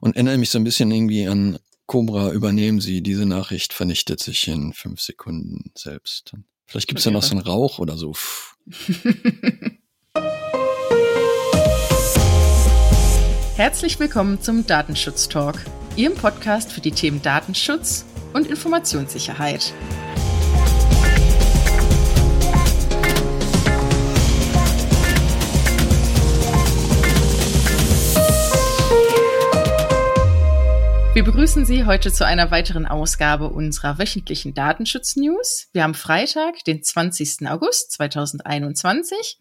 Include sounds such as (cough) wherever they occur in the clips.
Und erinnere mich so ein bisschen irgendwie an Cobra, übernehmen Sie, diese Nachricht vernichtet sich in fünf Sekunden selbst. Vielleicht gibt es ja noch so einen Rauch oder so. (laughs) Herzlich willkommen zum Datenschutz Talk, Ihrem Podcast für die Themen Datenschutz und Informationssicherheit. Wir begrüßen Sie heute zu einer weiteren Ausgabe unserer wöchentlichen Datenschutz-News. Wir haben Freitag, den 20. August 2021.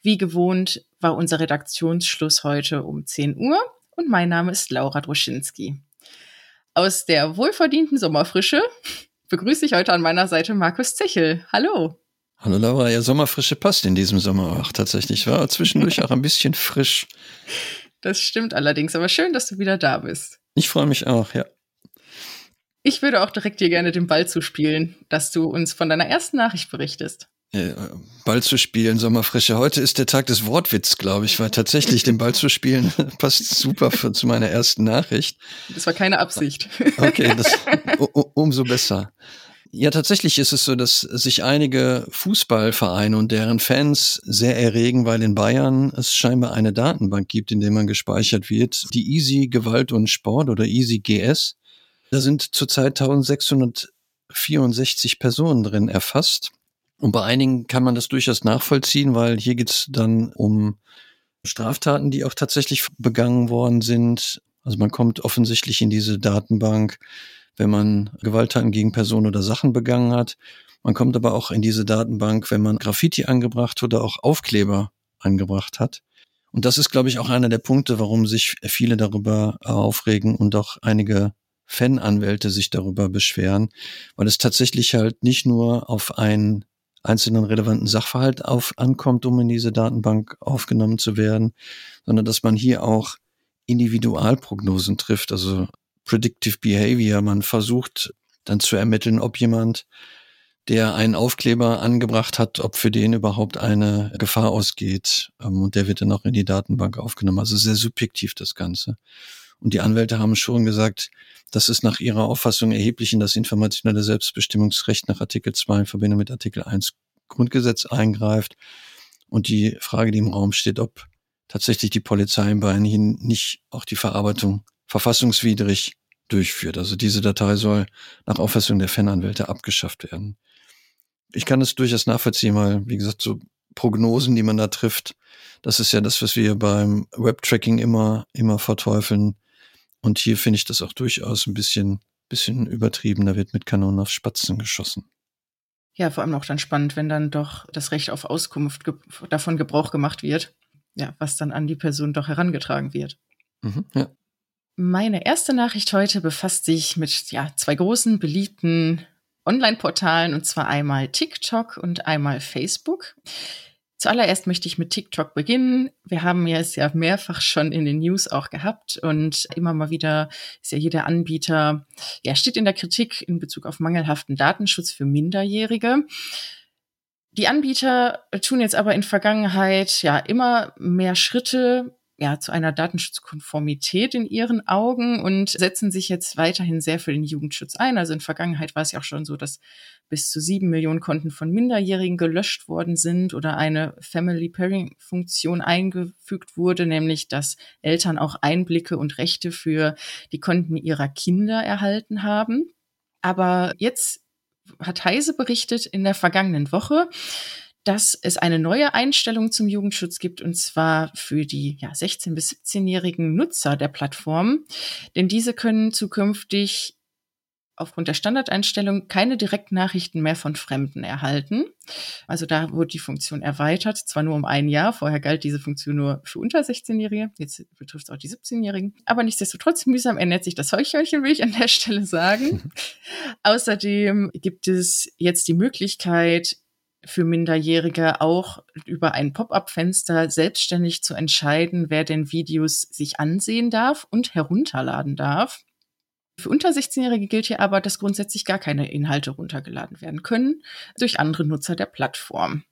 Wie gewohnt war unser Redaktionsschluss heute um 10 Uhr und mein Name ist Laura Droschinski. Aus der wohlverdienten Sommerfrische begrüße ich heute an meiner Seite Markus Zechel. Hallo. Hallo Laura, ja, Sommerfrische passt in diesem Sommer auch tatsächlich. War zwischendurch (laughs) auch ein bisschen frisch. Das stimmt allerdings, aber schön, dass du wieder da bist. Ich freue mich auch, ja. Ich würde auch direkt dir gerne den Ball zuspielen, dass du uns von deiner ersten Nachricht berichtest. Ball zu spielen, Sommerfrische. Heute ist der Tag des Wortwitz, glaube ich, weil tatsächlich den Ball zu spielen (laughs) passt super für, zu meiner ersten Nachricht. Das war keine Absicht. Okay, das, (laughs) umso besser. Ja, tatsächlich ist es so, dass sich einige Fußballvereine und deren Fans sehr erregen, weil in Bayern es scheinbar eine Datenbank gibt, in der man gespeichert wird. Die Easy Gewalt und Sport oder Easy GS. Da sind zurzeit 1664 Personen drin erfasst. Und bei einigen kann man das durchaus nachvollziehen, weil hier geht's dann um Straftaten, die auch tatsächlich begangen worden sind. Also man kommt offensichtlich in diese Datenbank wenn man Gewalttaten gegen Personen oder Sachen begangen hat. Man kommt aber auch in diese Datenbank, wenn man Graffiti angebracht oder auch Aufkleber angebracht hat. Und das ist, glaube ich, auch einer der Punkte, warum sich viele darüber aufregen und auch einige Fananwälte sich darüber beschweren, weil es tatsächlich halt nicht nur auf einen einzelnen relevanten Sachverhalt auf, ankommt, um in diese Datenbank aufgenommen zu werden, sondern dass man hier auch Individualprognosen trifft, also Predictive Behavior. Man versucht dann zu ermitteln, ob jemand, der einen Aufkleber angebracht hat, ob für den überhaupt eine Gefahr ausgeht. Ähm, und der wird dann auch in die Datenbank aufgenommen. Also sehr subjektiv das Ganze. Und die Anwälte haben schon gesagt, dass es nach ihrer Auffassung erheblich in das informationelle Selbstbestimmungsrecht nach Artikel 2 in Verbindung mit Artikel 1 Grundgesetz eingreift. Und die Frage, die im Raum steht, ob tatsächlich die Polizei in Bayern hier nicht auch die Verarbeitung verfassungswidrig durchführt. Also diese Datei soll nach Auffassung der Fananwälte abgeschafft werden. Ich kann es durchaus nachvollziehen, weil, wie gesagt, so Prognosen, die man da trifft, das ist ja das, was wir beim Webtracking immer, immer verteufeln. Und hier finde ich das auch durchaus ein bisschen, bisschen übertrieben. Da wird mit Kanonen auf Spatzen geschossen. Ja, vor allem auch dann spannend, wenn dann doch das Recht auf Auskunft ge davon Gebrauch gemacht wird. Ja, was dann an die Person doch herangetragen wird. Mhm, ja. Meine erste Nachricht heute befasst sich mit ja, zwei großen beliebten Online-Portalen und zwar einmal TikTok und einmal Facebook. Zuallererst möchte ich mit TikTok beginnen. Wir haben es ja mehrfach schon in den News auch gehabt und immer mal wieder ist ja jeder Anbieter, ja, steht in der Kritik in Bezug auf mangelhaften Datenschutz für Minderjährige. Die Anbieter tun jetzt aber in Vergangenheit ja immer mehr Schritte, ja, zu einer Datenschutzkonformität in ihren Augen und setzen sich jetzt weiterhin sehr für den Jugendschutz ein. Also in Vergangenheit war es ja auch schon so, dass bis zu sieben Millionen Konten von Minderjährigen gelöscht worden sind oder eine Family Pairing Funktion eingefügt wurde, nämlich dass Eltern auch Einblicke und Rechte für die Konten ihrer Kinder erhalten haben. Aber jetzt hat Heise berichtet in der vergangenen Woche, dass es eine neue Einstellung zum Jugendschutz gibt, und zwar für die ja, 16- bis 17-jährigen Nutzer der Plattform. Denn diese können zukünftig aufgrund der Standardeinstellung keine Direktnachrichten mehr von Fremden erhalten. Also da wurde die Funktion erweitert, zwar nur um ein Jahr. Vorher galt diese Funktion nur für unter 16-Jährige. Jetzt betrifft es auch die 17-Jährigen. Aber nichtsdestotrotz mühsam ernährt sich das Heuchhörnchen, will ich an der Stelle sagen. (laughs) Außerdem gibt es jetzt die Möglichkeit, für Minderjährige auch über ein Pop-up-Fenster selbstständig zu entscheiden, wer denn Videos sich ansehen darf und herunterladen darf. Für unter 16-Jährige gilt hier aber, dass grundsätzlich gar keine Inhalte runtergeladen werden können durch andere Nutzer der Plattform.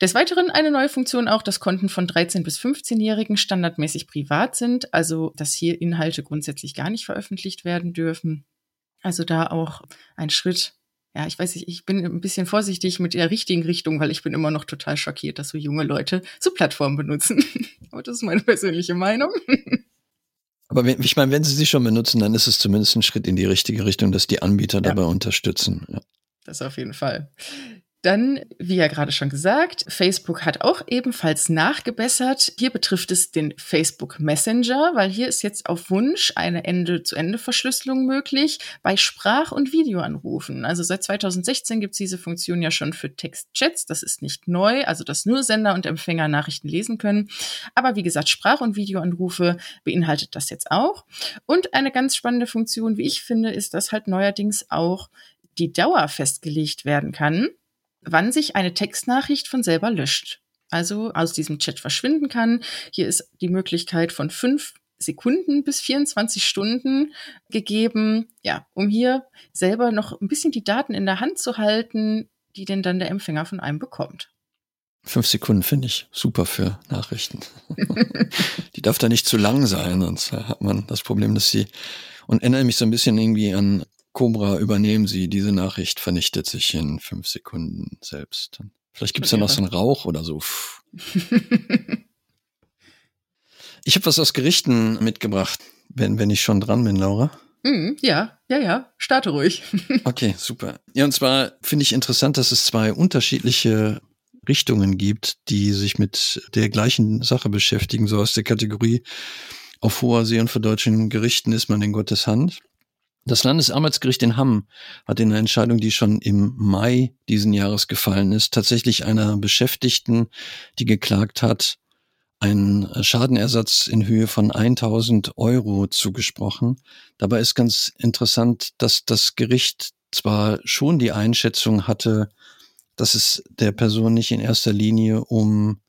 Des Weiteren eine neue Funktion auch, dass Konten von 13 bis 15-Jährigen standardmäßig privat sind, also dass hier Inhalte grundsätzlich gar nicht veröffentlicht werden dürfen. Also da auch ein Schritt. Ja, ich weiß nicht, ich bin ein bisschen vorsichtig mit der richtigen Richtung, weil ich bin immer noch total schockiert, dass so junge Leute so Plattformen benutzen. (laughs) Aber das ist meine persönliche Meinung. Aber wenn, ich meine, wenn sie sie schon benutzen, dann ist es zumindest ein Schritt in die richtige Richtung, dass die Anbieter ja. dabei unterstützen. Ja. Das auf jeden Fall. Dann, wie ja gerade schon gesagt, Facebook hat auch ebenfalls nachgebessert. Hier betrifft es den Facebook Messenger, weil hier ist jetzt auf Wunsch eine Ende-zu-Ende-Verschlüsselung möglich bei Sprach- und Videoanrufen. Also seit 2016 gibt es diese Funktion ja schon für Textchats. Das ist nicht neu, also dass nur Sender und Empfänger Nachrichten lesen können. Aber wie gesagt, Sprach- und Videoanrufe beinhaltet das jetzt auch. Und eine ganz spannende Funktion, wie ich finde, ist, dass halt neuerdings auch die Dauer festgelegt werden kann wann sich eine Textnachricht von selber löscht. Also aus diesem Chat verschwinden kann. Hier ist die Möglichkeit von fünf Sekunden bis 24 Stunden gegeben, ja, um hier selber noch ein bisschen die Daten in der Hand zu halten, die denn dann der Empfänger von einem bekommt. Fünf Sekunden finde ich super für Nachrichten. (laughs) die darf da nicht zu lang sein, sonst hat man das Problem, dass sie und erinnere mich so ein bisschen irgendwie an Cobra, übernehmen Sie, diese Nachricht vernichtet sich in fünf Sekunden selbst. Vielleicht gibt es ja noch so einen Rauch oder so. ich habe was aus Gerichten mitgebracht, wenn, wenn ich schon dran bin, Laura. Mm, ja, ja, ja, starte ruhig. (laughs) okay, super. Ja, und zwar finde ich interessant, dass es zwei unterschiedliche Richtungen gibt, die sich mit der gleichen Sache beschäftigen, so aus der Kategorie auf hoher See und für deutschen Gerichten ist man in Gottes Hand. Das Landesarbeitsgericht in Hamm hat in einer Entscheidung, die schon im Mai diesen Jahres gefallen ist, tatsächlich einer Beschäftigten, die geklagt hat, einen Schadenersatz in Höhe von 1000 Euro zugesprochen. Dabei ist ganz interessant, dass das Gericht zwar schon die Einschätzung hatte, dass es der Person nicht in erster Linie um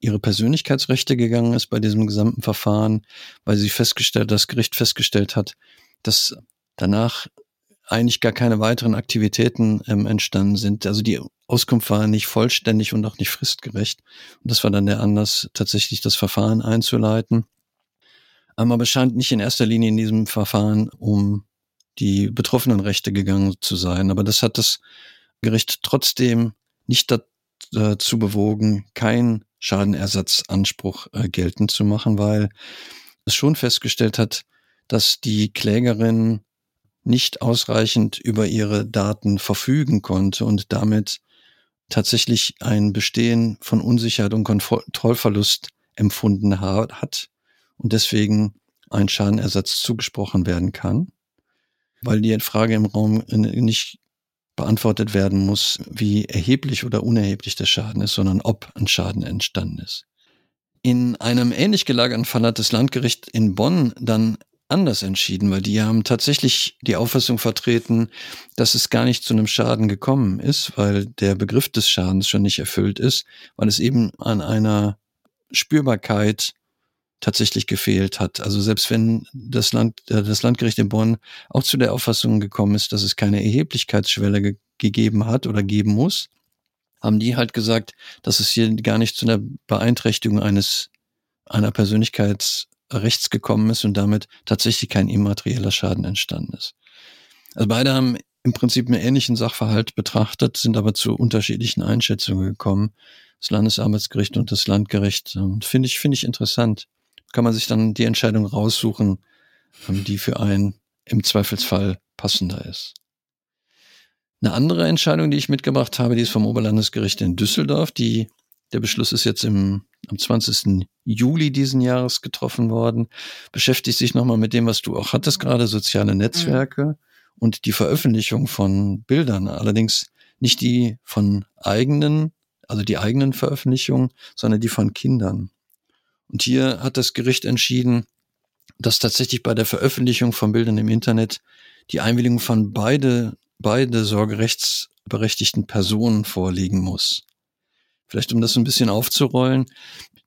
ihre Persönlichkeitsrechte gegangen ist bei diesem gesamten Verfahren, weil sie festgestellt, das Gericht festgestellt hat, dass danach eigentlich gar keine weiteren Aktivitäten ähm, entstanden sind. Also die Auskunft war nicht vollständig und auch nicht fristgerecht. Und das war dann der Anlass, tatsächlich das Verfahren einzuleiten. Ähm, aber es scheint nicht in erster Linie in diesem Verfahren um die betroffenen Rechte gegangen zu sein. Aber das hat das Gericht trotzdem nicht dazu bewogen, keinen Schadenersatzanspruch äh, geltend zu machen, weil es schon festgestellt hat, dass die Klägerin nicht ausreichend über ihre Daten verfügen konnte und damit tatsächlich ein Bestehen von Unsicherheit und Kontrollverlust empfunden hat und deswegen ein Schadenersatz zugesprochen werden kann, weil die Frage im Raum nicht beantwortet werden muss, wie erheblich oder unerheblich der Schaden ist, sondern ob ein Schaden entstanden ist. In einem ähnlich gelagerten Fall hat das Landgericht in Bonn dann anders entschieden, weil die haben tatsächlich die Auffassung vertreten, dass es gar nicht zu einem Schaden gekommen ist, weil der Begriff des Schadens schon nicht erfüllt ist, weil es eben an einer Spürbarkeit tatsächlich gefehlt hat. Also selbst wenn das Land, äh, das Landgericht in Bonn auch zu der Auffassung gekommen ist, dass es keine Erheblichkeitsschwelle ge gegeben hat oder geben muss, haben die halt gesagt, dass es hier gar nicht zu einer Beeinträchtigung eines einer Persönlichkeits rechts gekommen ist und damit tatsächlich kein immaterieller Schaden entstanden ist. Also beide haben im Prinzip einen ähnlichen Sachverhalt betrachtet, sind aber zu unterschiedlichen Einschätzungen gekommen. Das Landesarbeitsgericht und das Landgericht. Und finde ich, finde ich interessant. Kann man sich dann die Entscheidung raussuchen, ähm, die für einen im Zweifelsfall passender ist. Eine andere Entscheidung, die ich mitgebracht habe, die ist vom Oberlandesgericht in Düsseldorf, die der Beschluss ist jetzt im, am 20. Juli diesen Jahres getroffen worden. Beschäftigt sich nochmal mit dem, was du auch hattest gerade, soziale Netzwerke mhm. und die Veröffentlichung von Bildern. Allerdings nicht die von eigenen, also die eigenen Veröffentlichungen, sondern die von Kindern. Und hier hat das Gericht entschieden, dass tatsächlich bei der Veröffentlichung von Bildern im Internet die Einwilligung von beide, beide sorgerechtsberechtigten Personen vorliegen muss. Vielleicht um das ein bisschen aufzurollen,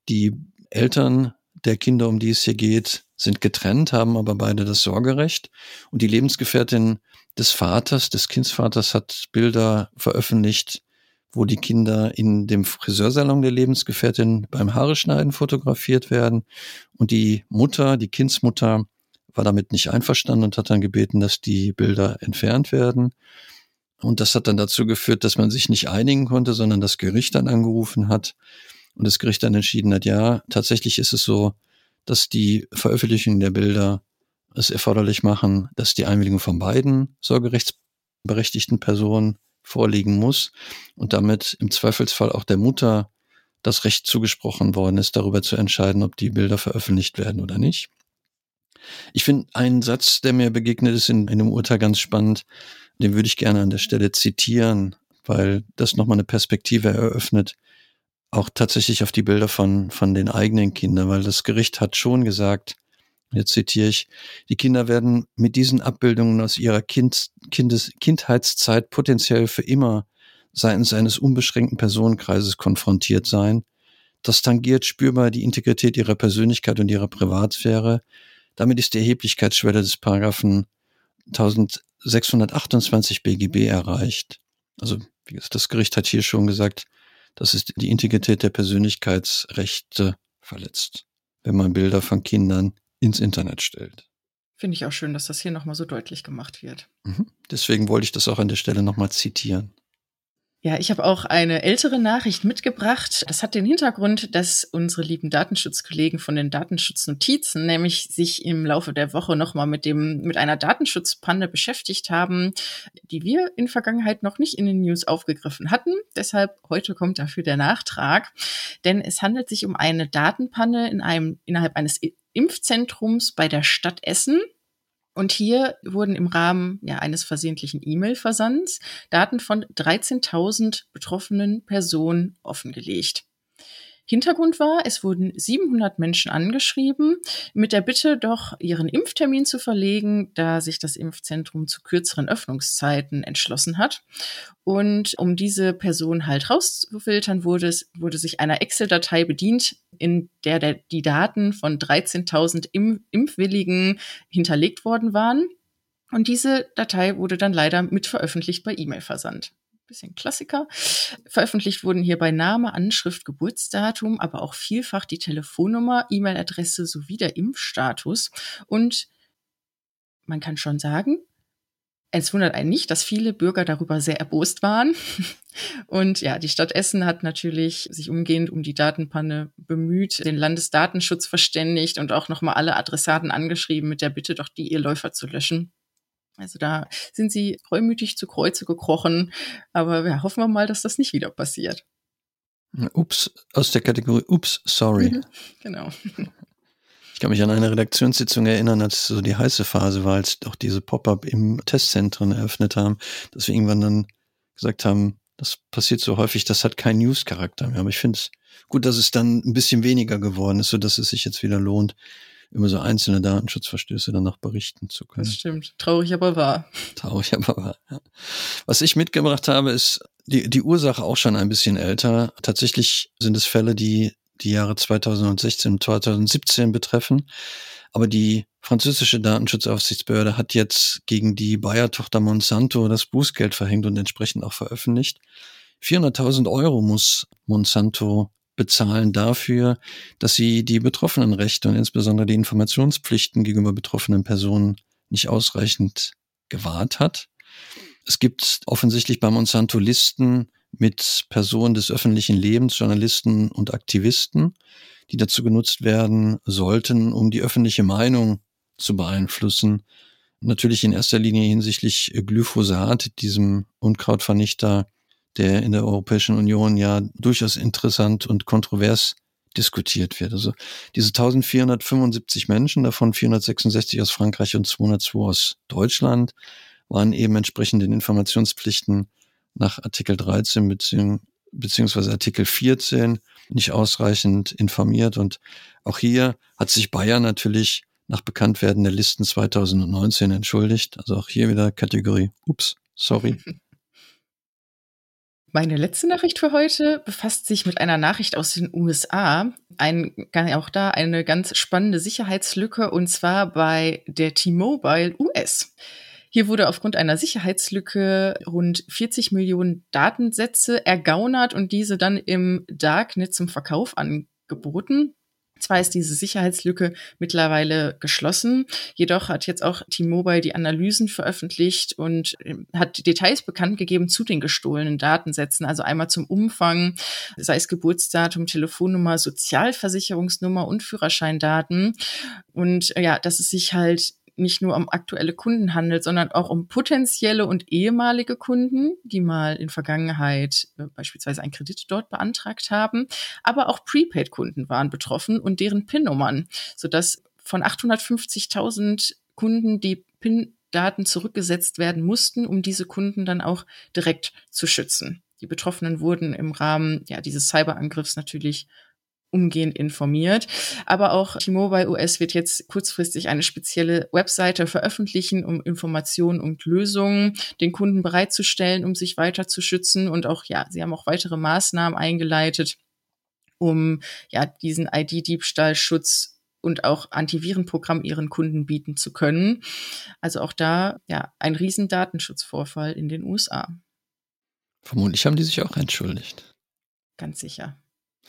die Eltern der Kinder, um die es hier geht, sind getrennt, haben aber beide das Sorgerecht. Und die Lebensgefährtin des Vaters, des Kindsvaters, hat Bilder veröffentlicht wo die Kinder in dem Friseursalon der Lebensgefährtin beim Haare schneiden fotografiert werden. Und die Mutter, die Kindsmutter, war damit nicht einverstanden und hat dann gebeten, dass die Bilder entfernt werden. Und das hat dann dazu geführt, dass man sich nicht einigen konnte, sondern das Gericht dann angerufen hat und das Gericht dann entschieden hat, ja, tatsächlich ist es so, dass die Veröffentlichung der Bilder es erforderlich machen, dass die Einwilligung von beiden sorgerechtsberechtigten Personen vorliegen muss und damit im Zweifelsfall auch der Mutter das Recht zugesprochen worden ist, darüber zu entscheiden, ob die Bilder veröffentlicht werden oder nicht. Ich finde einen Satz, der mir begegnet ist in, in dem Urteil ganz spannend, den würde ich gerne an der Stelle zitieren, weil das nochmal eine Perspektive eröffnet, auch tatsächlich auf die Bilder von, von den eigenen Kindern, weil das Gericht hat schon gesagt, jetzt zitiere ich, die Kinder werden mit diesen Abbildungen aus ihrer kind, Kindes, Kindheitszeit potenziell für immer seitens eines unbeschränkten Personenkreises konfrontiert sein. Das tangiert spürbar die Integrität ihrer Persönlichkeit und ihrer Privatsphäre. Damit ist die Erheblichkeitsschwelle des Paragraphen 1628 BGB erreicht. Also, wie gesagt, das Gericht hat hier schon gesagt, dass es die Integrität der Persönlichkeitsrechte verletzt, wenn man Bilder von Kindern ins Internet stellt. Finde ich auch schön, dass das hier nochmal so deutlich gemacht wird. Mhm. Deswegen wollte ich das auch an der Stelle nochmal zitieren. Ja, ich habe auch eine ältere Nachricht mitgebracht. Das hat den Hintergrund, dass unsere lieben Datenschutzkollegen von den Datenschutznotizen nämlich sich im Laufe der Woche nochmal mit dem, mit einer Datenschutzpanne beschäftigt haben, die wir in Vergangenheit noch nicht in den News aufgegriffen hatten. Deshalb heute kommt dafür der Nachtrag. Denn es handelt sich um eine Datenpanne in einem, innerhalb eines Impfzentrums bei der Stadt Essen. Und hier wurden im Rahmen ja, eines versehentlichen E-Mail-Versands Daten von 13.000 betroffenen Personen offengelegt. Hintergrund war, es wurden 700 Menschen angeschrieben, mit der Bitte doch ihren Impftermin zu verlegen, da sich das Impfzentrum zu kürzeren Öffnungszeiten entschlossen hat. Und um diese Person halt rauszufiltern, wurde, es, wurde sich einer Excel-Datei bedient, in der, der die Daten von 13.000 Impfwilligen hinterlegt worden waren. Und diese Datei wurde dann leider mit veröffentlicht bei E-Mail-Versand bisschen Klassiker. Veröffentlicht wurden hier bei Name, Anschrift, Geburtsdatum, aber auch vielfach die Telefonnummer, E-Mail-Adresse sowie der Impfstatus. Und man kann schon sagen, es wundert einen nicht, dass viele Bürger darüber sehr erbost waren. (laughs) Und ja, die Stadt Essen hat natürlich sich umgehend um die Datenpanne bemüht, den Landesdatenschutz verständigt und auch nochmal alle Adressaten angeschrieben mit der Bitte, doch die ihr Läufer zu löschen. Also da sind sie reumütig zu Kreuze gekrochen. Aber ja, hoffen wir mal, dass das nicht wieder passiert. Ups, aus der Kategorie Ups, sorry. Mhm, (laughs) genau. Ich kann mich an eine Redaktionssitzung erinnern, als so die heiße Phase war, als auch diese Pop-up im Testzentren eröffnet haben, dass wir irgendwann dann gesagt haben, das passiert so häufig, das hat keinen News-Charakter mehr. Aber ich finde es gut, dass es dann ein bisschen weniger geworden ist, so dass es sich jetzt wieder lohnt, über so einzelne Datenschutzverstöße dann noch berichten zu können. Das stimmt. Traurig, aber wahr. Traurig, aber wahr. Ja. Was ich mitgebracht habe, ist die, die Ursache auch schon ein bisschen älter. Tatsächlich sind es Fälle, die die Jahre 2016 und 2017 betreffen. Aber die französische Datenschutzaufsichtsbehörde hat jetzt gegen die Bayer-Tochter Monsanto das Bußgeld verhängt und entsprechend auch veröffentlicht. 400.000 Euro muss Monsanto bezahlen dafür, dass sie die betroffenen Rechte und insbesondere die Informationspflichten gegenüber betroffenen Personen nicht ausreichend gewahrt hat. Es gibt offensichtlich bei Monsanto Listen mit Personen des öffentlichen Lebens, Journalisten und Aktivisten, die dazu genutzt werden sollten, um die öffentliche Meinung zu beeinflussen. Natürlich in erster Linie hinsichtlich Glyphosat, diesem Unkrautvernichter, der in der Europäischen Union ja durchaus interessant und kontrovers diskutiert wird. Also diese 1475 Menschen, davon 466 aus Frankreich und 202 aus Deutschland, waren eben entsprechend den Informationspflichten nach Artikel 13 beziehungs beziehungsweise Artikel 14 nicht ausreichend informiert. Und auch hier hat sich Bayern natürlich nach Bekanntwerden der Listen 2019 entschuldigt. Also auch hier wieder Kategorie, ups, sorry. (laughs) Meine letzte Nachricht für heute befasst sich mit einer Nachricht aus den USA. Ein, auch da eine ganz spannende Sicherheitslücke und zwar bei der T-Mobile US. Hier wurde aufgrund einer Sicherheitslücke rund 40 Millionen Datensätze ergaunert und diese dann im Darknet zum Verkauf angeboten. Zwar ist diese Sicherheitslücke mittlerweile geschlossen, jedoch hat jetzt auch T-Mobile die Analysen veröffentlicht und ähm, hat Details bekannt gegeben zu den gestohlenen Datensätzen. Also einmal zum Umfang, sei es Geburtsdatum, Telefonnummer, Sozialversicherungsnummer und Führerscheindaten. Und ja, dass es sich halt nicht nur um aktuelle Kunden handelt, sondern auch um potenzielle und ehemalige Kunden, die mal in Vergangenheit äh, beispielsweise einen Kredit dort beantragt haben. Aber auch Prepaid-Kunden waren betroffen und deren PIN-Nummern, sodass von 850.000 Kunden die PIN-Daten zurückgesetzt werden mussten, um diese Kunden dann auch direkt zu schützen. Die Betroffenen wurden im Rahmen ja, dieses Cyberangriffs natürlich umgehend informiert. Aber auch T-Mobile US wird jetzt kurzfristig eine spezielle Webseite veröffentlichen, um Informationen und Lösungen den Kunden bereitzustellen, um sich weiter zu schützen. Und auch, ja, sie haben auch weitere Maßnahmen eingeleitet, um ja diesen ID-Diebstahlschutz und auch Antivirenprogramm ihren Kunden bieten zu können. Also auch da ja ein riesen Datenschutzvorfall in den USA. Vermutlich haben die sich auch entschuldigt. Ganz sicher.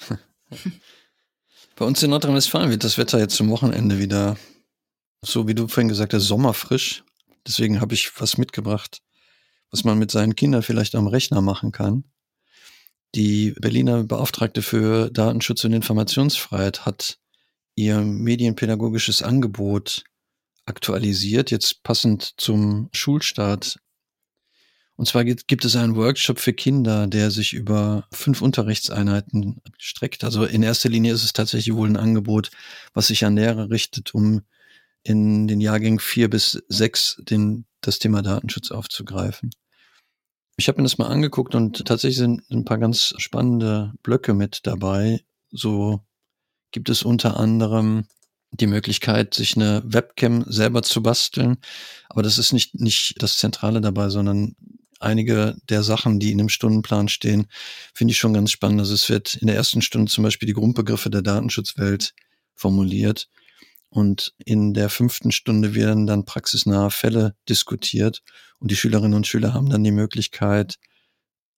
(laughs) Bei uns in Nordrhein-Westfalen wird das Wetter jetzt zum Wochenende wieder, so wie du vorhin gesagt hast, sommerfrisch. Deswegen habe ich was mitgebracht, was man mit seinen Kindern vielleicht am Rechner machen kann. Die Berliner Beauftragte für Datenschutz und Informationsfreiheit hat ihr medienpädagogisches Angebot aktualisiert, jetzt passend zum Schulstart und zwar gibt es einen Workshop für Kinder, der sich über fünf Unterrichtseinheiten streckt. Also in erster Linie ist es tatsächlich wohl ein Angebot, was sich an Lehrer richtet, um in den Jahrgängen vier bis sechs den, das Thema Datenschutz aufzugreifen. Ich habe mir das mal angeguckt und tatsächlich sind ein paar ganz spannende Blöcke mit dabei. So gibt es unter anderem die Möglichkeit, sich eine Webcam selber zu basteln. Aber das ist nicht, nicht das Zentrale dabei, sondern einige der Sachen, die in dem Stundenplan stehen, finde ich schon ganz spannend. Also es wird in der ersten Stunde zum Beispiel die Grundbegriffe der Datenschutzwelt formuliert. Und in der fünften Stunde werden dann praxisnahe Fälle diskutiert. Und die Schülerinnen und Schüler haben dann die Möglichkeit,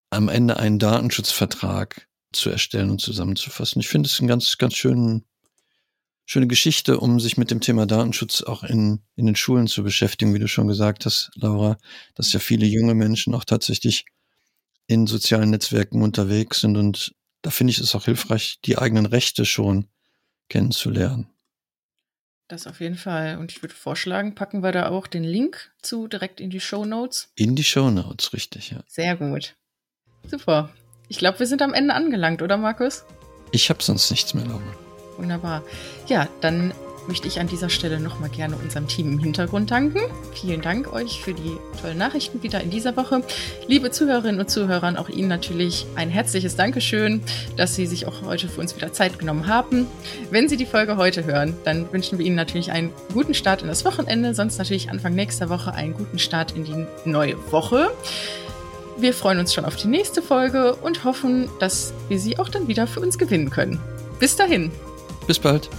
am Ende einen Datenschutzvertrag zu erstellen und zusammenzufassen. Ich finde es einen ganz, ganz schönen schöne Geschichte, um sich mit dem Thema Datenschutz auch in, in den Schulen zu beschäftigen, wie du schon gesagt hast, Laura, dass ja viele junge Menschen auch tatsächlich in sozialen Netzwerken unterwegs sind und da finde ich es auch hilfreich, die eigenen Rechte schon kennenzulernen. Das auf jeden Fall. Und ich würde vorschlagen, packen wir da auch den Link zu direkt in die Show Notes. In die Show Notes, richtig, ja. Sehr gut. Super. Ich glaube, wir sind am Ende angelangt, oder Markus? Ich habe sonst nichts mehr, Laura. Wunderbar. Ja, dann möchte ich an dieser Stelle nochmal gerne unserem Team im Hintergrund danken. Vielen Dank euch für die tollen Nachrichten wieder in dieser Woche. Liebe Zuhörerinnen und Zuhörer, auch Ihnen natürlich ein herzliches Dankeschön, dass Sie sich auch heute für uns wieder Zeit genommen haben. Wenn Sie die Folge heute hören, dann wünschen wir Ihnen natürlich einen guten Start in das Wochenende, sonst natürlich Anfang nächster Woche einen guten Start in die neue Woche. Wir freuen uns schon auf die nächste Folge und hoffen, dass wir Sie auch dann wieder für uns gewinnen können. Bis dahin. Bis bald.